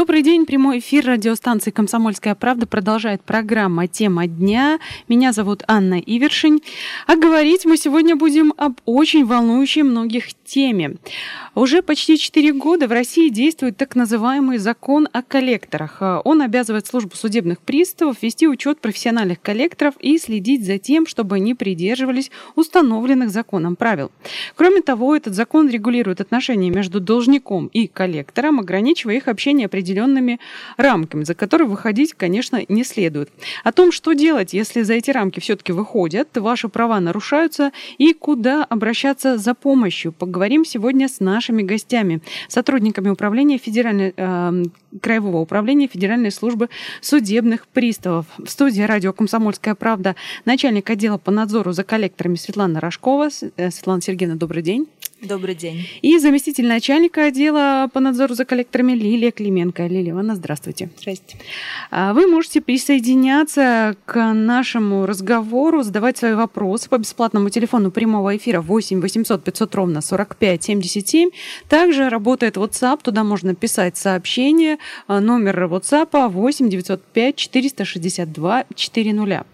Добрый день, прямой эфир радиостанции «Комсомольская правда» продолжает программа «Тема дня». Меня зовут Анна Ивершин. А говорить мы сегодня будем об очень волнующей многих теме. Уже почти 4 года в России действует так называемый закон о коллекторах. Он обязывает службу судебных приставов вести учет профессиональных коллекторов и следить за тем, чтобы они придерживались установленных законом правил. Кроме того, этот закон регулирует отношения между должником и коллектором, ограничивая их общение определенными рамками, за которые выходить, конечно, не следует. О том, что делать, если за эти рамки все-таки выходят, ваши права нарушаются и куда обращаться за помощью, поговорим сегодня с нашими нашими гостями, сотрудниками управления Федеральной, э, Краевого управления Федеральной службы судебных приставов. В студии радио «Комсомольская правда» начальник отдела по надзору за коллекторами Светлана Рожкова. Э, Светлана Сергеевна, добрый день. Добрый день. И заместитель начальника отдела по надзору за коллекторами Лилия Клименко. Лилия Ивановна, здравствуйте. Здрасте. А, вы можете присоединяться к нашему разговору, задавать свои вопросы по бесплатному телефону прямого эфира 8 800 500 ровно 45 77. Также работает WhatsApp, туда можно писать сообщение. А, номер WhatsApp 8 905 462 400.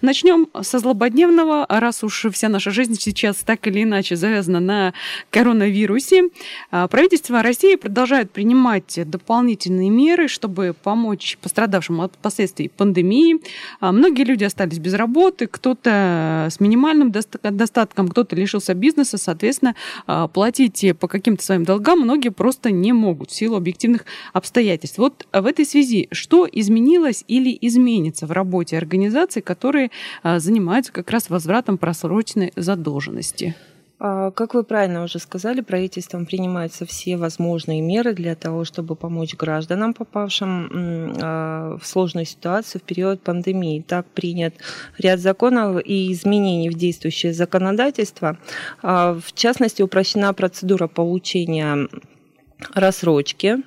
Начнем со злободневного, раз уж вся наша жизнь сейчас так или иначе завязана на коронавирусе. А, правительство России продолжает принимать дополнительные меры, чтобы помочь пострадавшим от последствий пандемии. А, многие люди остались без работы, кто-то с минимальным достатком, кто-то лишился бизнеса, соответственно, а, платить по каким-то своим долгам многие просто не могут в силу объективных обстоятельств. Вот в этой связи что изменилось или изменится в работе организаций, которые занимаются как раз возвратом просроченной задолженности? А, как вы правильно уже сказали, правительством принимаются все возможные меры для того, чтобы помочь гражданам, попавшим а, в сложную ситуацию в период пандемии. Так принят ряд законов и изменений в действующее законодательство. А, в частности, упрощена процедура получения рассрочки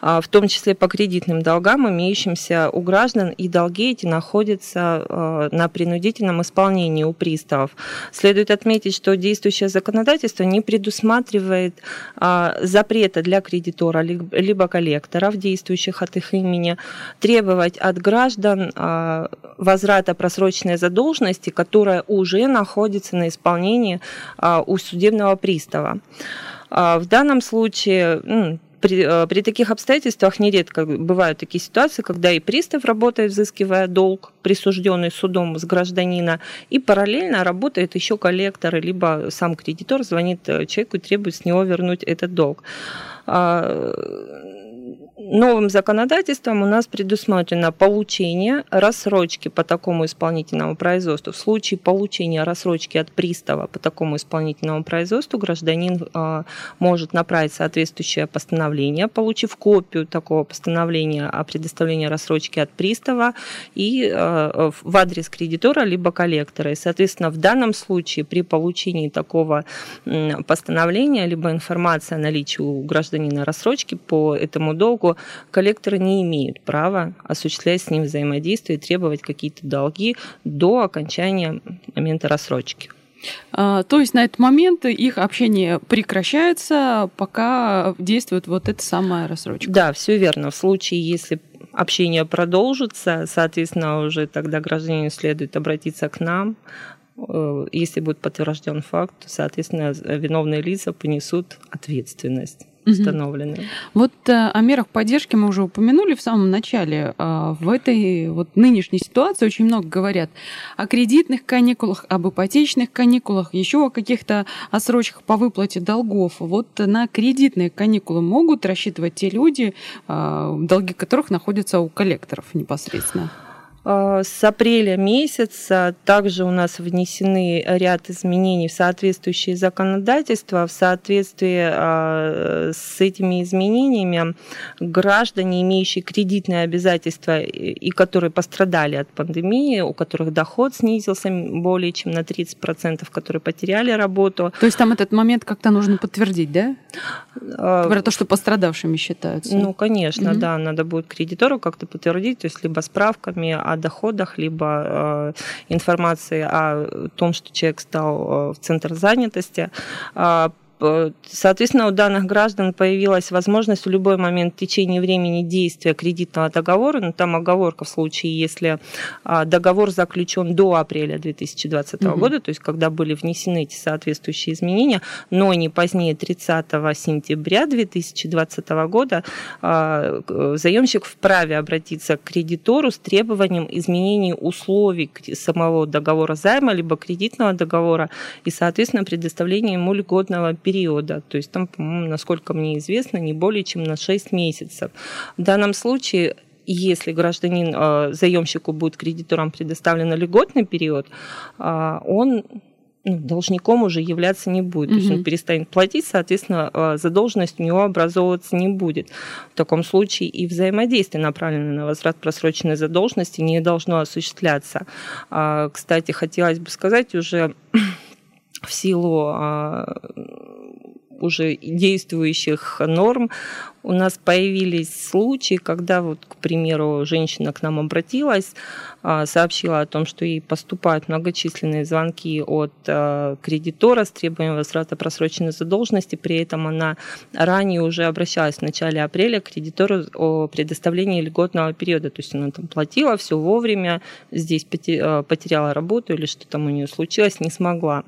в том числе по кредитным долгам, имеющимся у граждан, и долги эти находятся а, на принудительном исполнении у приставов. Следует отметить, что действующее законодательство не предусматривает а, запрета для кредитора либо коллекторов, действующих от их имени, требовать от граждан возврата просроченной задолженности, которая уже находится на исполнении у судебного пристава. В данном случае при, э, при таких обстоятельствах нередко бывают такие ситуации, когда и пристав работает, взыскивая долг, присужденный судом с гражданина, и параллельно работает еще коллектор, либо сам кредитор звонит э, человеку и требует с него вернуть этот долг. А, новым законодательством у нас предусмотрено получение рассрочки по такому исполнительному производству. В случае получения рассрочки от пристава по такому исполнительному производству гражданин а, может направить соответствующее постановление, получив копию такого постановления о предоставлении рассрочки от пристава и а, в адрес кредитора либо коллектора. И, соответственно, в данном случае при получении такого постановления либо информации о наличии у гражданина рассрочки по этому долгу коллекторы не имеют права осуществлять с ним взаимодействие и требовать какие-то долги до окончания момента рассрочки. А, то есть на этот момент их общение прекращается, пока действует вот эта самая рассрочка. Да, все верно. В случае, если общение продолжится, соответственно, уже тогда гражданину следует обратиться к нам. Э, если будет подтвержден факт, соответственно, виновные лица понесут ответственность установлены. Вот э, о мерах поддержки мы уже упомянули в самом начале. А, в этой вот нынешней ситуации очень много говорят о кредитных каникулах, об ипотечных каникулах, еще о каких-то отсрочках по выплате долгов. Вот на кредитные каникулы могут рассчитывать те люди, а, долги которых находятся у коллекторов непосредственно? А, с апреля месяца также у нас внесены ряд изменений в соответствующее законодательство. В соответствии а, с этими изменениями граждане, имеющие кредитные обязательства и которые пострадали от пандемии, у которых доход снизился более чем на 30%, которые потеряли работу. То есть там этот момент как-то нужно подтвердить, да? А, Про то, что пострадавшими считаются. Ну, конечно, угу. да, надо будет кредитору как-то подтвердить, то есть либо справками о доходах, либо э, информации о том, что человек стал э, в центр занятости. А, Соответственно, у данных граждан появилась возможность в любой момент в течение времени действия кредитного договора, ну там оговорка в случае, если а, договор заключен до апреля 2020 угу. года, то есть когда были внесены эти соответствующие изменения, но не позднее 30 сентября 2020 года, а, заемщик вправе обратиться к кредитору с требованием изменения условий самого договора займа либо кредитного договора и, соответственно, предоставления ему льготного периода периода, то есть там, по-моему, насколько мне известно, не более чем на 6 месяцев. В данном случае если гражданин, э, заемщику будет кредиторам предоставлен льготный период, э, он ну, должником уже являться не будет. Угу. То есть он перестанет платить, соответственно, э, задолженность у него образовываться не будет. В таком случае и взаимодействие, направленное на возврат просроченной задолженности, не должно осуществляться. А, кстати, хотелось бы сказать уже в силу а, уже действующих норм у нас появились случаи, когда вот, к примеру, женщина к нам обратилась, а, сообщила о том, что ей поступают многочисленные звонки от а, кредитора с требованием возврата просроченной задолженности. При этом она ранее уже обращалась в начале апреля к кредитору о предоставлении льготного периода. То есть она там платила все вовремя, здесь а, потеряла работу или что там у нее случилось, не смогла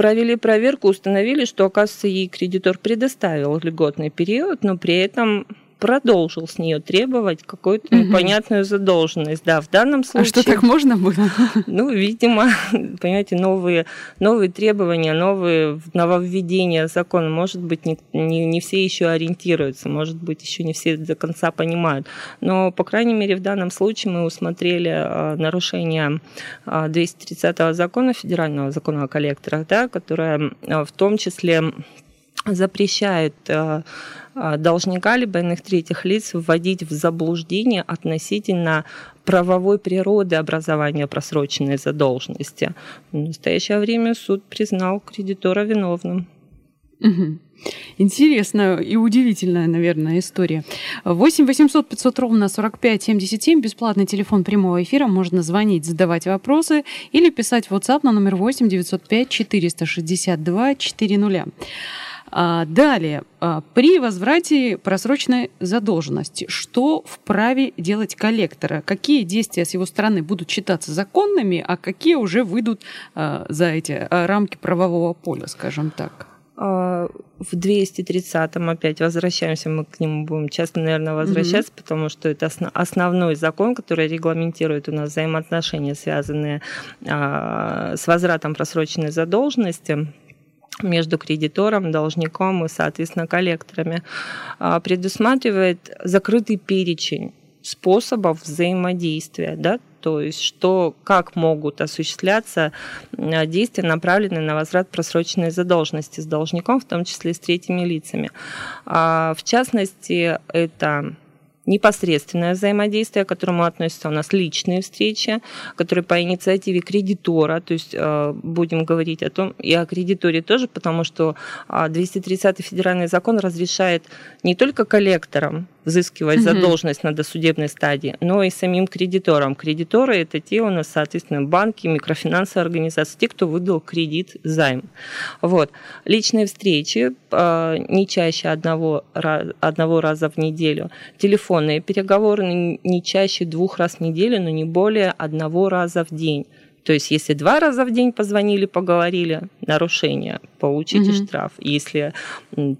провели проверку, установили, что, оказывается, ей кредитор предоставил льготный период, но при этом продолжил с нее требовать какую-то непонятную задолженность. Да, в данном случае... А что, так можно было? Ну, видимо, понимаете, новые, новые требования, новые нововведения закона, может быть, не, не, не все еще ориентируются, может быть, еще не все до конца понимают. Но, по крайней мере, в данном случае мы усмотрели а, нарушение 230 а, закона, федерального закона о коллекторах, да, которое а, в том числе запрещает должника либо иных третьих лиц вводить в заблуждение относительно правовой природы образования просроченной задолженности. В настоящее время суд признал кредитора виновным. Интересная и удивительная, наверное, история. 8 800 500 ровно 45 77, бесплатный телефон прямого эфира, можно звонить, задавать вопросы или писать в WhatsApp на номер 8 905 462 400. А, далее, а, при возврате просроченной задолженности, что вправе делать коллектора? Какие действия с его стороны будут считаться законными, а какие уже выйдут а, за эти рамки правового поля, скажем так? В 230-м опять возвращаемся, мы к нему будем часто, наверное, возвращаться, mm-hmm. потому что это основной закон, который регламентирует у нас взаимоотношения, связанные с возвратом просроченной задолженности между кредитором, должником и, соответственно, коллекторами, а, предусматривает закрытый перечень способов взаимодействия, да, то есть что, как могут осуществляться действия, направленные на возврат просроченной задолженности с должником, в том числе с третьими лицами. А, в частности, это непосредственное взаимодействие, к которому относятся у нас личные встречи, которые по инициативе кредитора, то есть э, будем говорить о том, и о кредиторе тоже, потому что 230 федеральный закон разрешает не только коллекторам взыскивать угу. задолженность на досудебной стадии, но и самим кредиторам. Кредиторы – это те у нас, соответственно, банки, микрофинансовые организации, те, кто выдал кредит, займ. Вот. Личные встречи э, не чаще одного, одного раза в неделю. Телефонные переговоры не чаще двух раз в неделю, но не более одного раза в день. То есть, если два раза в день позвонили, поговорили, нарушение, получите угу. штраф. Если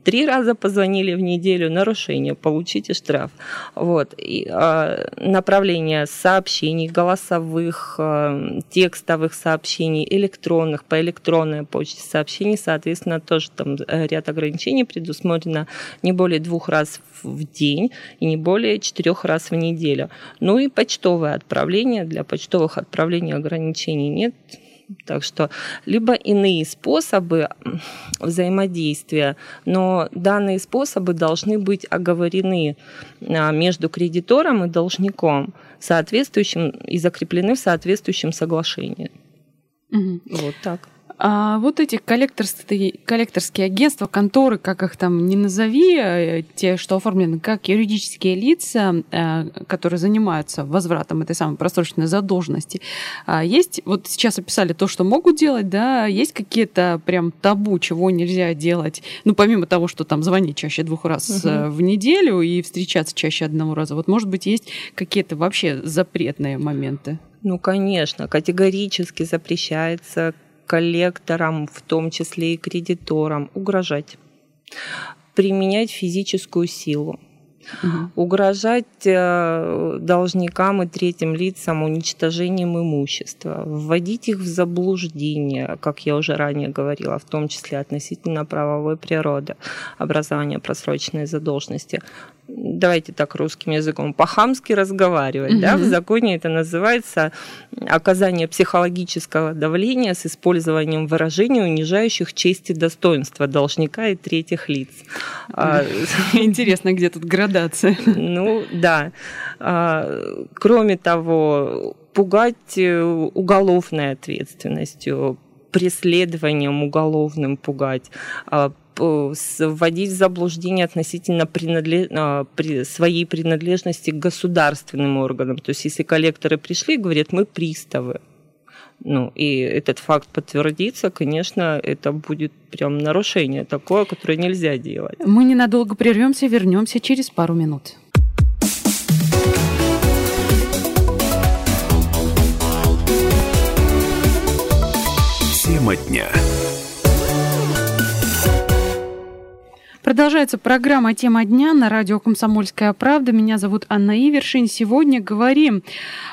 три раза позвонили в неделю, нарушение, получите штраф. Вот. И, э, направление сообщений, голосовых, э, текстовых сообщений, электронных, по электронной почте сообщений, соответственно, тоже там э, ряд ограничений предусмотрено не более двух раз в день и не более четырех раз в неделю. Ну и почтовое отправление. Для почтовых отправлений ограничений нет. Так что либо иные способы взаимодействия, но данные способы должны быть оговорены а, между кредитором и должником соответствующим и закреплены в соответствующем соглашении. Угу. Вот так. А вот эти коллекторские, коллекторские агентства, конторы, как их там не назови, э, те, что оформлены как юридические лица, э, которые занимаются возвратом этой самой просроченной задолженности, а есть, вот сейчас описали то, что могут делать, да, есть какие-то прям табу, чего нельзя делать, ну, помимо того, что там звонить чаще двух раз угу. в неделю и встречаться чаще одного раза, вот, может быть, есть какие-то вообще запретные моменты? Ну, конечно, категорически запрещается коллекторам, в том числе и кредиторам, угрожать, применять физическую силу, угу. угрожать э, должникам и третьим лицам уничтожением имущества, вводить их в заблуждение, как я уже ранее говорила, в том числе относительно правовой природы образования просроченной задолженности, давайте так русским языком, по-хамски разговаривать. Mm-hmm. Да? В законе это называется оказание психологического давления с использованием выражений, унижающих честь и достоинство должника и третьих лиц. А, Интересно, где тут градация? Ну, да. А, кроме того, пугать э, уголовной ответственностью, преследованием уголовным пугать, а, вводить в заблуждение относительно принадлеж... А, своей принадлежности к государственным органам. То есть если коллекторы пришли и говорят, мы приставы, ну, и этот факт подтвердится, конечно, это будет прям нарушение такое, которое нельзя делать. Мы ненадолго прервемся, вернемся через пару минут. Тема дня. Продолжается программа «Тема дня» на радио «Комсомольская правда». Меня зовут Анна Ивершин. Сегодня говорим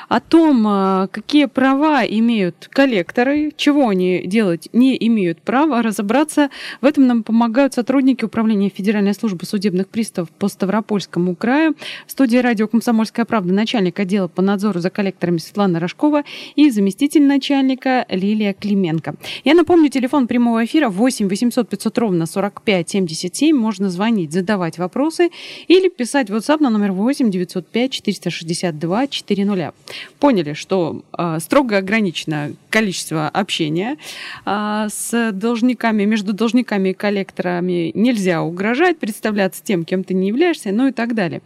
о том, а, какие права имеют коллекторы, чего они делать не имеют права. Разобраться в этом нам помогают сотрудники Управления Федеральной службы судебных приставов по Ставропольскому краю. В студии радио «Комсомольская правда» начальник отдела по надзору за коллекторами Светлана Рожкова и заместитель начальника Лилия Клименко. Я напомню, телефон прямого эфира 8 800 500 ровно 45 77. Можно звонить, задавать вопросы или писать в WhatsApp на номер 8 905 462 400 поняли, что э, строго ограничено количество общения э, с должниками, между должниками и коллекторами нельзя угрожать, представляться тем, кем ты не являешься, ну и так далее.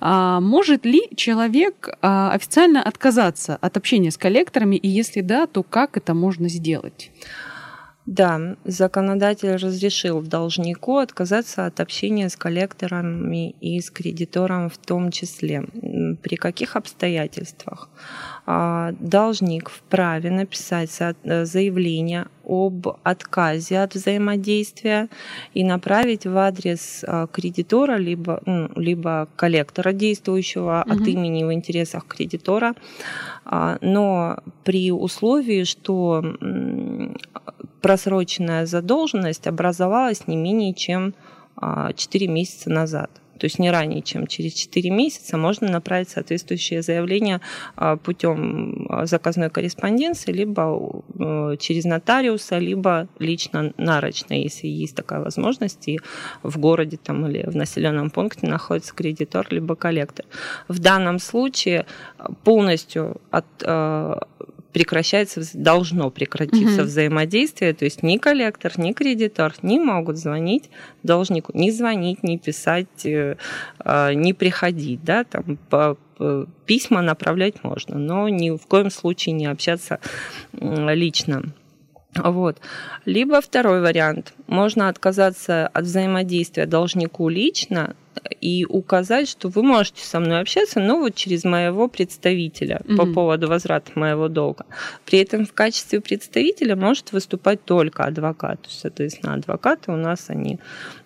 А, может ли человек а, официально отказаться от общения с коллекторами, и если да, то как это можно сделать? Да, законодатель разрешил должнику отказаться от общения с коллекторами и с кредитором в том числе. При каких обстоятельствах? А, должник вправе написать э, заявление об отказе от взаимодействия и направить в адрес а, кредитора либо, либо коллектора действующего угу. от имени в интересах кредитора, а, но при условии, что просроченная задолженность образовалась не менее чем 4 месяца назад то есть не ранее, чем через 4 месяца, можно направить соответствующее заявление а, путем а, заказной корреспонденции, либо э, через нотариуса, либо лично нарочно, если есть такая возможность, и в городе там, или в населенном пункте находится кредитор, либо коллектор. В данном случае полностью от э, прекращается, должно прекратиться угу. взаимодействие, то есть ни коллектор, ни кредитор не могут звонить должнику, не звонить, не писать, э, а, не приходить, да, там по письма направлять можно, но ни в коем случае не общаться лично. Вот. Либо второй вариант. Можно отказаться от взаимодействия должнику лично, и указать, что вы можете со мной общаться, но вот через моего представителя mm-hmm. по поводу возврата моего долга. При этом в качестве представителя может выступать только адвокат. Соответственно, адвокаты у нас они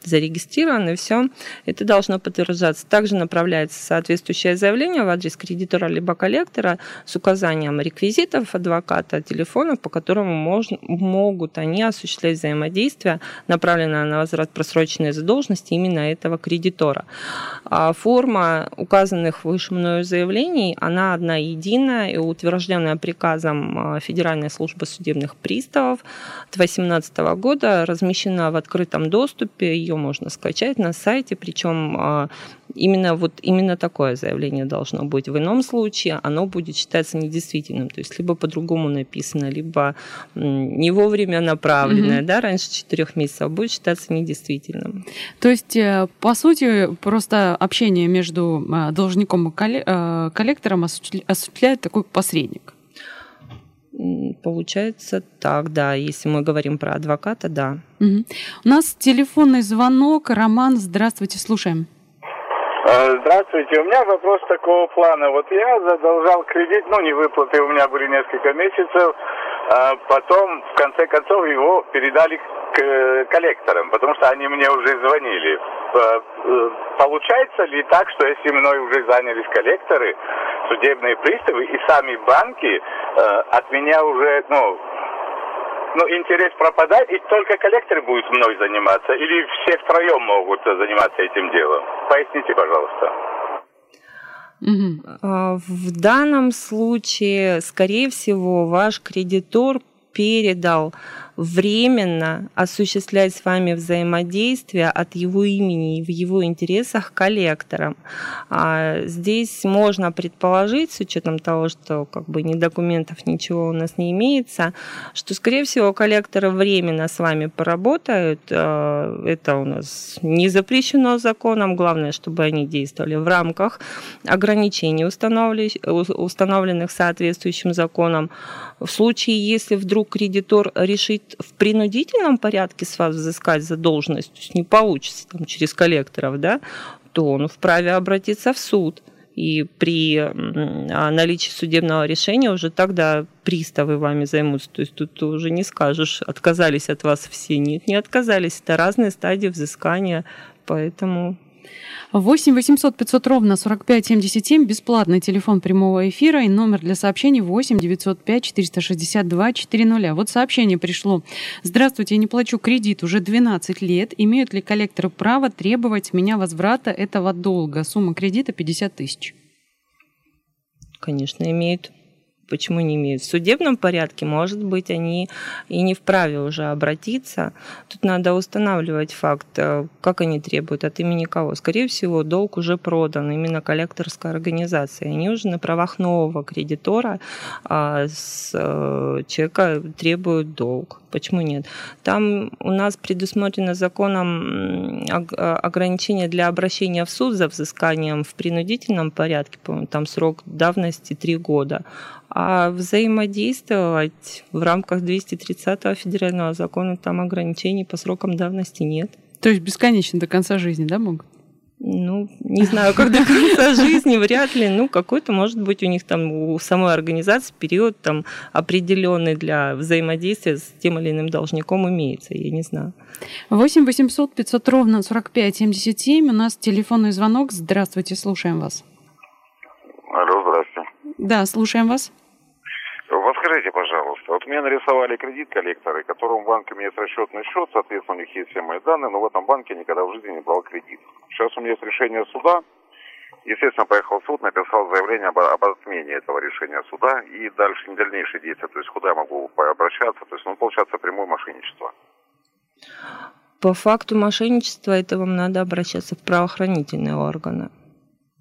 зарегистрированы, все. Это должно подтверждаться. Также направляется соответствующее заявление в адрес кредитора либо коллектора с указанием реквизитов адвоката, телефонов, по которому можно, могут они осуществлять взаимодействие, направленное на возврат просроченной задолженности именно этого кредитора. А форма указанных выше мною заявлений, она одна единая и утвержденная приказом а, Федеральной службы судебных приставов 2018 года, размещена в открытом доступе, ее можно скачать на сайте, причем а, именно вот именно такое заявление должно быть. В ином случае оно будет считаться недействительным, то есть либо по-другому написано, либо не вовремя направленное, угу. да, раньше четырех месяцев, будет считаться недействительным. То есть, э, по сути, просто общение между э, должником и э, коллектором осуществляет такой посредник. Получается так, да. Если мы говорим про адвоката, да. Угу. У нас телефонный звонок. Роман, здравствуйте, слушаем. А, здравствуйте. У меня вопрос такого плана. Вот я задолжал кредит, ну, не выплаты у меня были несколько месяцев. А потом, в конце концов, его передали к э, коллекторам, потому что они мне уже звонили. Э, получается ли так, что если мной уже занялись коллекторы, судебные приставы и сами банки э, от меня уже, ну, ну, интерес пропадает, и только коллекторы будут мной заниматься, или все втроем могут заниматься этим делом? Поясните, пожалуйста. Угу. В данном случае, скорее всего, ваш кредитор передал временно осуществлять с вами взаимодействие от его имени и в его интересах коллекторам. А здесь можно предположить, с учетом того, что как бы ни документов, ничего у нас не имеется, что, скорее всего, коллекторы временно с вами поработают. А, это у нас не запрещено законом. Главное, чтобы они действовали в рамках ограничений, установленных соответствующим законом. В случае, если вдруг кредитор решит в принудительном порядке с вас взыскать задолженность, то есть не получится там, через коллекторов, да, то он вправе обратиться в суд. И при наличии судебного решения уже тогда приставы вами займутся. То есть тут уже не скажешь, отказались от вас все. Нет, не отказались. Это разные стадии взыскания. Поэтому 8 800 500 ровно 45 77, бесплатный телефон прямого эфира и номер для сообщений 8 905 462 400. Вот сообщение пришло. Здравствуйте, я не плачу кредит уже 12 лет. Имеют ли коллекторы право требовать меня возврата этого долга? Сумма кредита 50 тысяч. Конечно, имеют. Почему не имеют? В судебном порядке, может быть, они и не вправе уже обратиться. Тут надо устанавливать факт, э, как они требуют, от имени кого. Скорее всего, долг уже продан именно коллекторской организации. Они уже на правах нового кредитора а, с э, человека требуют долг. Почему нет? Там у нас предусмотрено законом ограничение для обращения в суд за взысканием в принудительном порядке, там срок давности три года. А взаимодействовать в рамках 230 федерального закона там ограничений по срокам давности нет. То есть бесконечно до конца жизни, да, могут? Ну, не знаю, как до конца жизни, вряд ли. Ну, какой-то, может быть, у них там, у самой организации период там определенный для взаимодействия с тем или иным должником имеется, я не знаю. 8 800 500 ровно 45 77. У нас телефонный звонок. Здравствуйте, слушаем вас. Алло, здравствуйте. Да, слушаем вас. Подскажите, пожалуйста, вот мне нарисовали кредит коллекторы, у меня есть расчетный счет, соответственно, у них есть все мои данные, но в этом банке никогда в жизни не брал кредит. Сейчас у меня есть решение суда, естественно, поехал в суд, написал заявление об, об отмене этого решения суда и дальше не дальнейшие действия, то есть куда я могу обращаться, то есть, ну, получается, прямое мошенничество. По факту мошенничества это вам надо обращаться в правоохранительные органы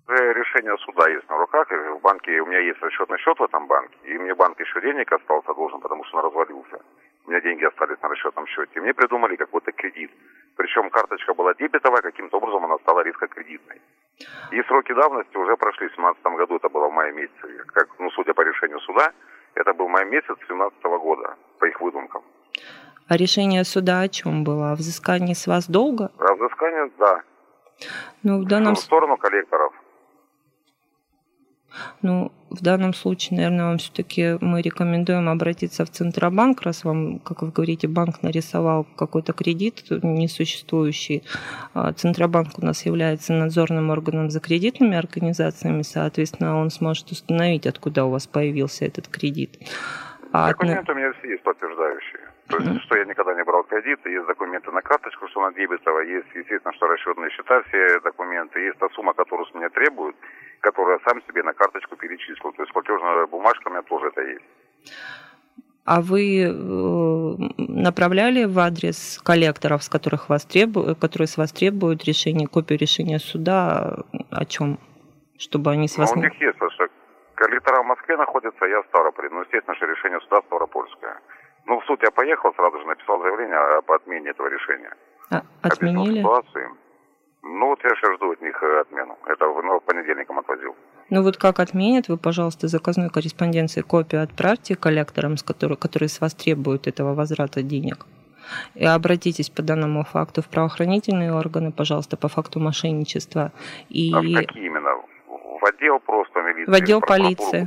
решение суда есть на руках, в банке у меня есть расчетный счет в этом банке, и мне банк еще денег остался должен, потому что он развалился. У меня деньги остались на расчетном счете. И мне придумали какой-то кредит. Причем карточка была дебетовая, каким-то образом она стала рискокредитной. И сроки давности уже прошли. В 2017 году это было в мае месяце. Как, ну, судя по решению суда, это был май месяц 2017 года, по их выдумкам. А решение суда о чем было? О взыскании с вас долга? О взыскании, да. Ну, в данном... В сторону коллекторов. Ну, в данном случае, наверное, вам все-таки мы рекомендуем обратиться в Центробанк, раз вам, как вы говорите, банк нарисовал какой-то кредит несуществующий. А Центробанк у нас является надзорным органом за кредитными организациями, соответственно, он сможет установить, откуда у вас появился этот кредит. А Документы от... у меня все есть подтверждающие. То есть, что я никогда не брал кредит, есть документы на карточку, что она дебетовая, есть, естественно, что расчетные счета, все документы, есть та сумма, которую с меня требуют, которую я сам себе на карточку перечислил. То есть платежная бумажка у меня тоже это есть. А вы э, направляли в адрес коллекторов, с которых вас требуют, которые с вас требуют решение, копию решения суда о чем? Чтобы они с вас... Ну, у них есть, потому что коллектора в Москве находятся, я в Ставрополе. Ну, естественно, что решение суда Ставропольское. Ну, в суд я поехал, сразу же написал заявление об отмене этого решения. А, отменили? ситуации. Ну, вот я сейчас жду от них э, отмену. Это ну, понедельником отвозил. Ну вот как отменят, вы, пожалуйста, заказной корреспонденции копию отправьте коллекторам, с которой, которые с вас требуют этого возврата денег. И обратитесь по данному факту в правоохранительные органы, пожалуйста, по факту мошенничества. И... А какие именно? В отдел просто милиции? В отдел полиции.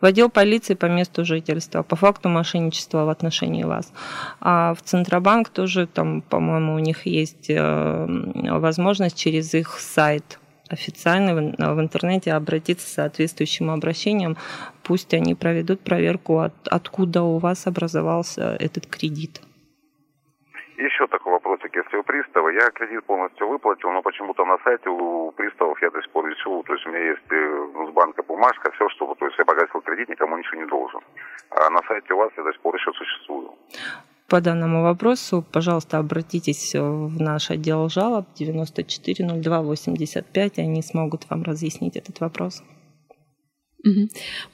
В отдел полиции по месту жительства, по факту мошенничества в отношении вас. А в Центробанк тоже там, по-моему, у них есть э, возможность через их сайт официально в интернете обратиться с соответствующим обращением. Пусть они проведут проверку, от, откуда у вас образовался этот кредит. Еще такой вопросик, если у пристава, я кредит полностью выплатил, но почему-то на сайте у приставов я до сих пор висел, то есть у меня есть э, с банка бумажка, все, что, то есть я погасил кредит, никому ничего не должен. А на сайте у вас я до сих пор еще существую. По данному вопросу, пожалуйста, обратитесь в наш отдел жалоб 940285, они смогут вам разъяснить этот вопрос.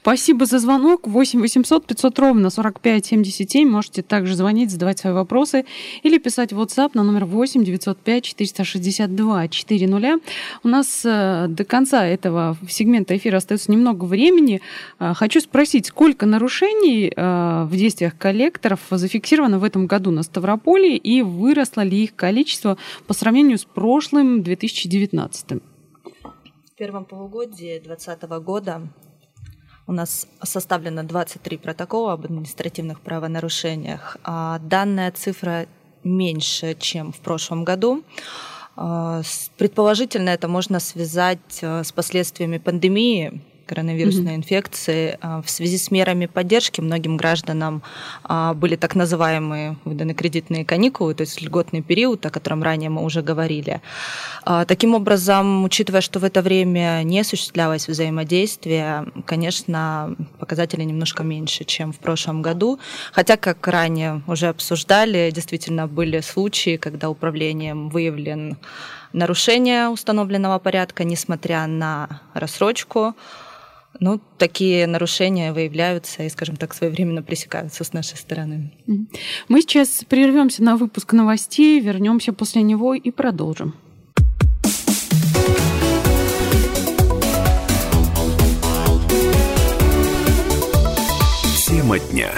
Спасибо за звонок. 8 800 500 ровно 45 77. Можете также звонить, задавать свои вопросы или писать в WhatsApp на номер 8 905 462 400. У нас э, до конца этого сегмента эфира остается немного времени. Э, хочу спросить, сколько нарушений э, в действиях коллекторов зафиксировано в этом году на Ставрополе и выросло ли их количество по сравнению с прошлым 2019? В первом полугодии 2020 года у нас составлено 23 протокола об административных правонарушениях. А данная цифра меньше, чем в прошлом году. А, предположительно, это можно связать э, с последствиями пандемии, коронавирусной mm-hmm. инфекции. А, в связи с мерами поддержки многим гражданам а, были так называемые выданы кредитные каникулы, то есть льготный период, о котором ранее мы уже говорили. А, таким образом, учитывая, что в это время не осуществлялось взаимодействие, конечно, показатели немножко меньше, чем в прошлом году. Хотя, как ранее уже обсуждали, действительно были случаи, когда управлением выявлен нарушение установленного порядка, несмотря на рассрочку. Ну, такие нарушения выявляются и, скажем так, своевременно пресекаются с нашей стороны. Мы сейчас прервемся на выпуск новостей, вернемся после него и продолжим. Тема дня.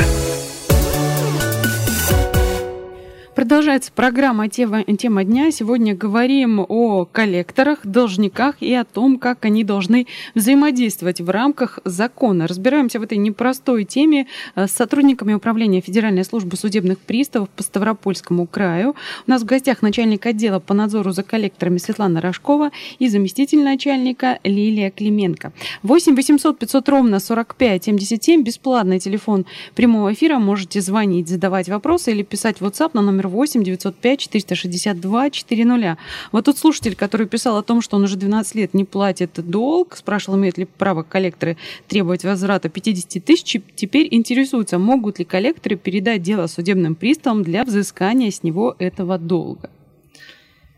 Продолжается программа «Тема, «Тема дня». Сегодня говорим о коллекторах, должниках и о том, как они должны взаимодействовать в рамках закона. Разбираемся в этой непростой теме э, с сотрудниками Управления Федеральной службы судебных приставов по Ставропольскому краю. У нас в гостях начальник отдела по надзору за коллекторами Светлана Рожкова и заместитель начальника Лилия Клименко. 8 800 500 ровно 45 77. Бесплатный телефон прямого эфира. Можете звонить, задавать вопросы или писать в WhatsApp на номер 8 905 462 400. Вот тут слушатель, который писал о том, что он уже 12 лет не платит долг, спрашивал, имеют ли право коллекторы требовать возврата 50 тысяч, теперь интересуется, могут ли коллекторы передать дело судебным приставам для взыскания с него этого долга.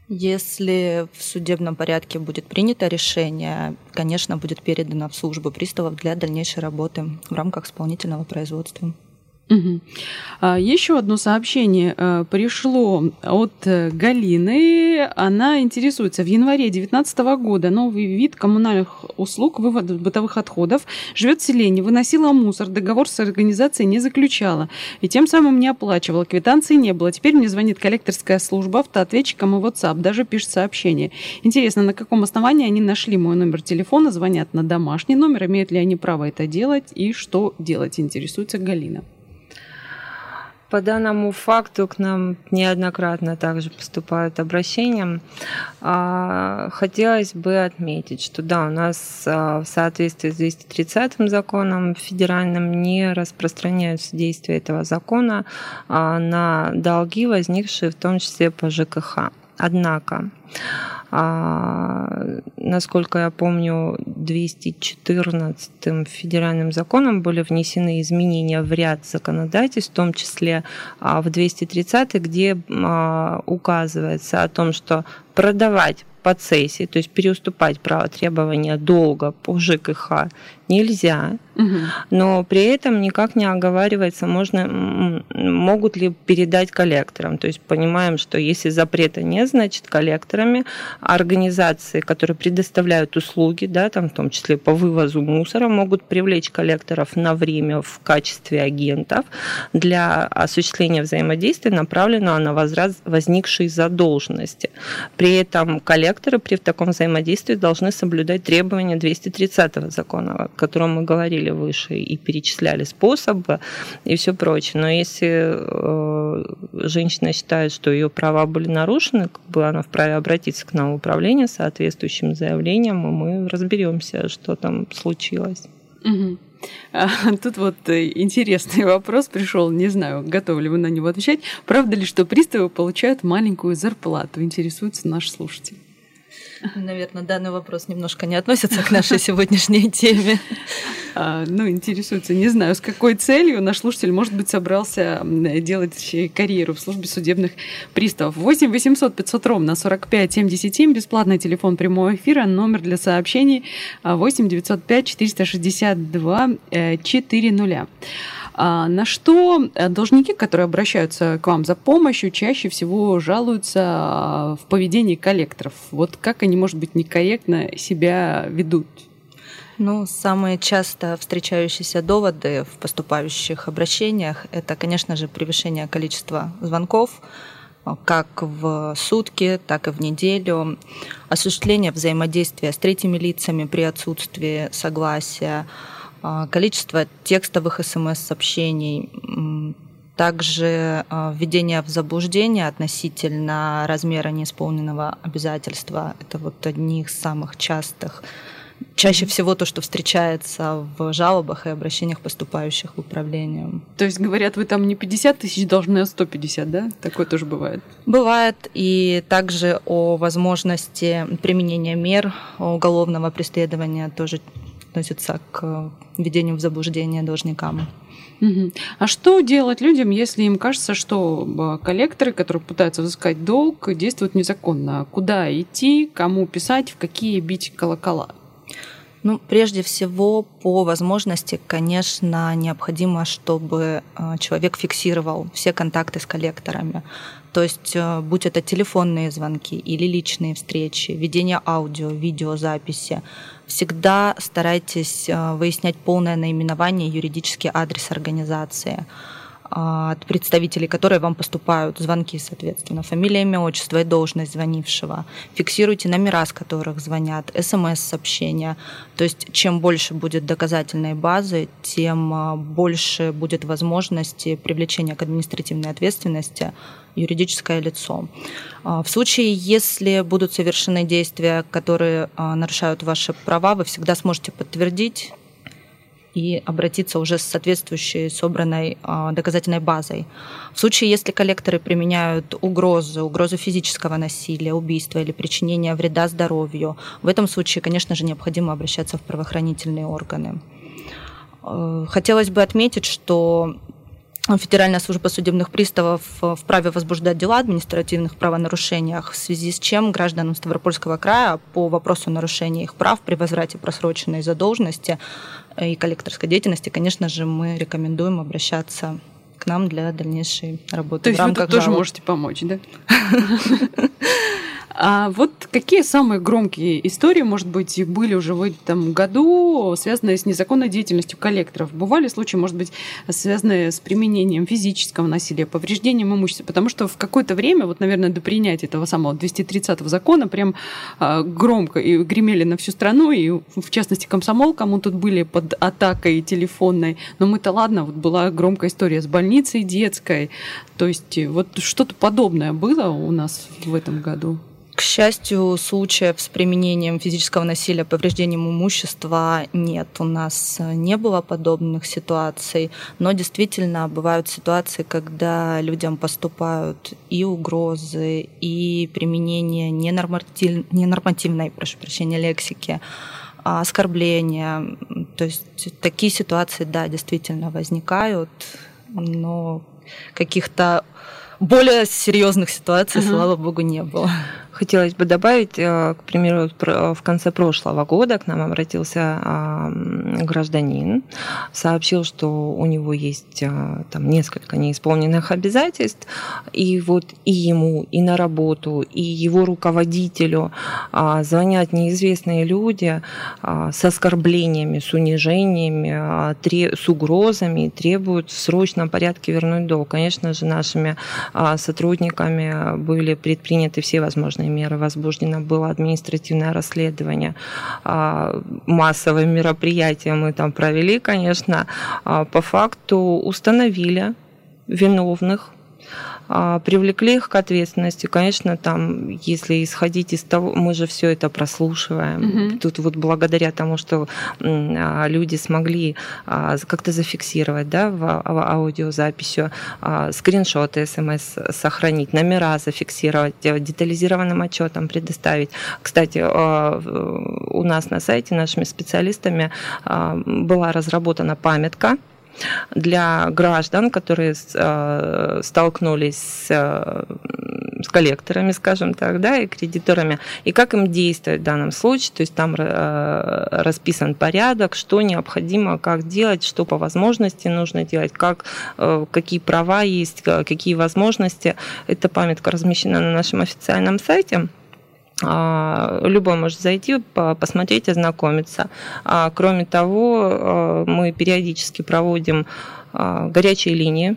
Если в судебном порядке будет принято решение, конечно, будет передано в службу приставов для дальнейшей работы в рамках исполнительного производства. Угу. Еще одно сообщение э, пришло от э, Галины. Она интересуется. В январе 2019 года новый вид коммунальных услуг вывода бытовых отходов живет в селении, выносила мусор, договор с организацией не заключала и тем самым не оплачивала. Квитанции не было. Теперь мне звонит коллекторская служба автоответчиком и WhatsApp, даже пишет сообщение. Интересно, на каком основании они нашли мой номер телефона, звонят на домашний номер, имеют ли они право это делать и что делать, интересуется Галина. По данному факту к нам неоднократно также поступают обращения. А, хотелось бы отметить, что да, у нас а, в соответствии с 230 законом федеральным не распространяются действия этого закона а, на долги, возникшие в том числе по ЖКХ. Однако А, насколько я помню, 214 федеральным законом были внесены изменения в ряд законодательств, в том числе а, в 230, где а, указывается о том, что продавать по цессии, то есть переуступать право требования долга по ЖКХ нельзя, но при этом никак не оговаривается, можно, могут ли передать коллекторам. То есть понимаем, что если запрета нет, значит коллекторами организации, которые предоставляют услуги, да, там в том числе по вывозу мусора, могут привлечь коллекторов на время в качестве агентов для осуществления взаимодействия, направленного на возврат возникшей задолженности. При этом коллекторы при таком взаимодействии должны соблюдать требования 230 закона, о котором мы говорили выше и перечисляли способы и все прочее. Но если э, женщина считает, что ее права были нарушены, как бы она вправе обратиться к нам в управление с соответствующим заявлением, и мы разберемся, что там случилось. Угу. Тут вот э, интересный вопрос пришел, не знаю, готовы ли вы на него отвечать. Правда ли, что приставы получают маленькую зарплату? Интересуется наш слушатель. Наверное, данный вопрос немножко не относится к нашей сегодняшней теме. А, ну, интересуется, не знаю, с какой целью наш слушатель, может быть, собрался делать карьеру в службе судебных приставов. 8 800 500 ровно 45 77, бесплатный телефон прямого эфира, номер для сообщений 8 905 462 400. А на что э, должники, которые обращаются к вам за помощью, чаще всего жалуются а, в поведении коллекторов? Вот как они, может быть, некорректно себя ведут? Ну, самые часто встречающиеся доводы в поступающих обращениях – это, конечно же, превышение количества звонков, как в сутки, так и в неделю, осуществление взаимодействия с третьими лицами при отсутствии согласия, а, количество текстовых смс-сообщений, также а, введение в заблуждение относительно размера неисполненного обязательства. Это вот одни из самых частых чаще всего то, что встречается в жалобах и обращениях, поступающих в управление. То есть, говорят, вы там не 50 тысяч должны, а 150, да? Такое тоже бывает? Бывает. И также о возможности применения мер уголовного преследования тоже относятся к введению в заблуждение должникам. А что делать людям, если им кажется, что э, коллекторы, которые пытаются взыскать долг, действуют незаконно? Куда идти, кому писать, в какие бить колокола? Ну, прежде всего, по возможности, конечно, необходимо, чтобы э, человек фиксировал все контакты с коллекторами. То есть, э, будь это телефонные звонки или личные встречи, ведение аудио, видеозаписи, всегда старайтесь э, выяснять полное наименование, юридический адрес организации от представителей, которые вам поступают звонки, соответственно, фамилия, имя, отчество и должность звонившего. Фиксируйте номера, с которых звонят, смс-сообщения. То есть чем больше будет доказательной базы, тем а, больше будет возможности привлечения к административной ответственности юридическое лицо. А, в случае, если будут совершены действия, которые нарушают ваши права, вы всегда сможете подтвердить и обратиться уже с соответствующей собранной а, доказательной базой. В случае, если коллекторы применяют угрозы, угрозу физического насилия, убийства или причинения вреда здоровью, в этом случае, конечно же, необходимо обращаться в правоохранительные органы. Э, хотелось бы отметить, что Федеральная служба судебных приставов э, вправе возбуждать дела о административных правонарушениях, в связи с чем гражданам Ставропольского края по вопросу нарушения их прав при возврате просроченной задолженности и коллекторской деятельности, конечно же, мы рекомендуем обращаться к нам для дальнейшей работы. То есть вы тут тоже можете помочь, да? А вот какие самые громкие истории, может быть, были уже в этом году, связанные с незаконной деятельностью коллекторов? Бывали случаи, может быть, связанные с применением физического насилия, повреждением имущества? Потому что в какое-то время, вот, наверное, до принятия этого самого 230-го закона, прям а, громко и гремели на всю страну, и в частности комсомол, кому тут были под атакой телефонной. Но мы-то ладно, вот была громкая история с больницей детской. То есть вот что-то подобное было у нас в этом году? К счастью, случаев с применением физического насилия, повреждением имущества нет. У нас не было подобных ситуаций, но действительно бывают ситуации, когда людям поступают и угрозы, и применение ненорматив... ненормативной, прошу прощения, лексики, а оскорбления. То есть такие ситуации, да, действительно возникают, но каких-то более серьезных ситуаций, uh-huh. слава богу, не было. Хотелось бы добавить, э, к примеру, в конце прошлого года к нам обратился гражданин, сообщил, что у него есть э, там несколько неисполненных обязательств, и вот и ему, и на работу, и его руководителю а, звонят неизвестные люди а, с оскорблениями, с унижениями, а, с угрозами, требуют в срочном порядке вернуть долг. Конечно же, нашими сотрудниками были предприняты все возможные возможные меры. Возбуждено было административное расследование. А, массовые мероприятия мы там провели, конечно. А, по факту установили виновных привлекли их к ответственности. Конечно, там, если исходить из того, мы же все это прослушиваем. Угу. Тут вот благодаря тому, что а, люди смогли а, как-то зафиксировать, да, в аудиозаписью, скриншоты смс сохранить, номера зафиксировать, э, детализированным отчетом предоставить. Кстати, у нас на сайте нашими специалистами была разработана памятка для граждан, которые э, столкнулись с, э, с коллекторами, скажем так, да, и кредиторами, и как им действовать в данном случае. То есть там э, расписан порядок, что необходимо, как делать, что по возможности нужно делать, как, какие права есть, какие возможности. Эта памятка размещена на нашем официальном сайте. А, любой может зайти, посмотреть, ознакомиться. А, кроме того, а, мы периодически проводим горячие линии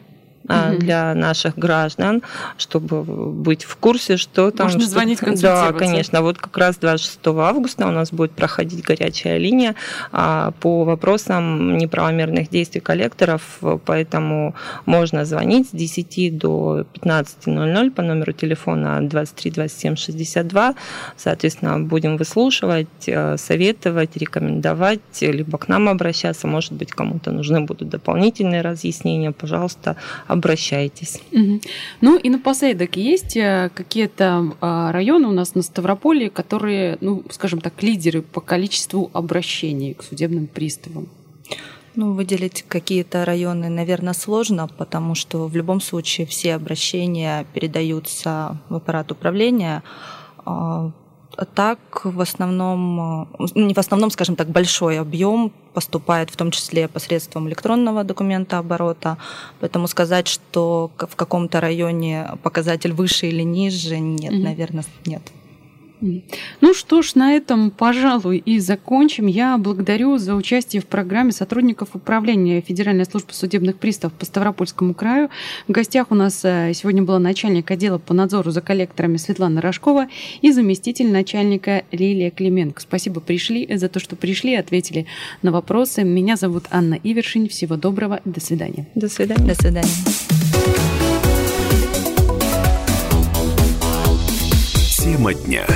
угу. для наших граждан, чтобы быть в курсе, что там... Можно что... звонить, Да, конечно. Вот как раз 26 августа у нас будет проходить горячая линия а, по вопросам неправомерных действий коллекторов, поэтому можно звонить с 10 до 15.00 по номеру телефона 23 27 62. Соответственно, будем выслушивать, э, советовать, рекомендовать, либо к нам обращаться, может быть, кому-то нужны будут дополнительные разъяснения, пожалуйста, обращайтесь. Угу. Ну и напоследок, есть э, какие-то а, районы у нас на Ставрополе, которые, ну, скажем так, лидеры по количеству обращений к судебным приставам? Ну, выделить какие-то районы, наверное, сложно, потому что в любом случае все обращения передаются в аппарат управления. А, так, в основном, э, не в основном, скажем так, большой объем поступает в том числе посредством электронного документа оборота. Поэтому сказать, что в каком-то районе показатель выше или ниже, нет, mm-hmm. наверное, нет. Ну что ж, на этом, пожалуй, и закончим. Я благодарю за участие в программе сотрудников управления Федеральной службы судебных приставов по Ставропольскому краю. В гостях у нас э, сегодня была начальник отдела по надзору за коллекторами Светлана Рожкова и заместитель начальника Лилия Клименко. Спасибо пришли, за то, что пришли, ответили на вопросы. Меня зовут Анна Ивершин. Всего доброго. До свидания. До свидания. До свидания. Тема дня.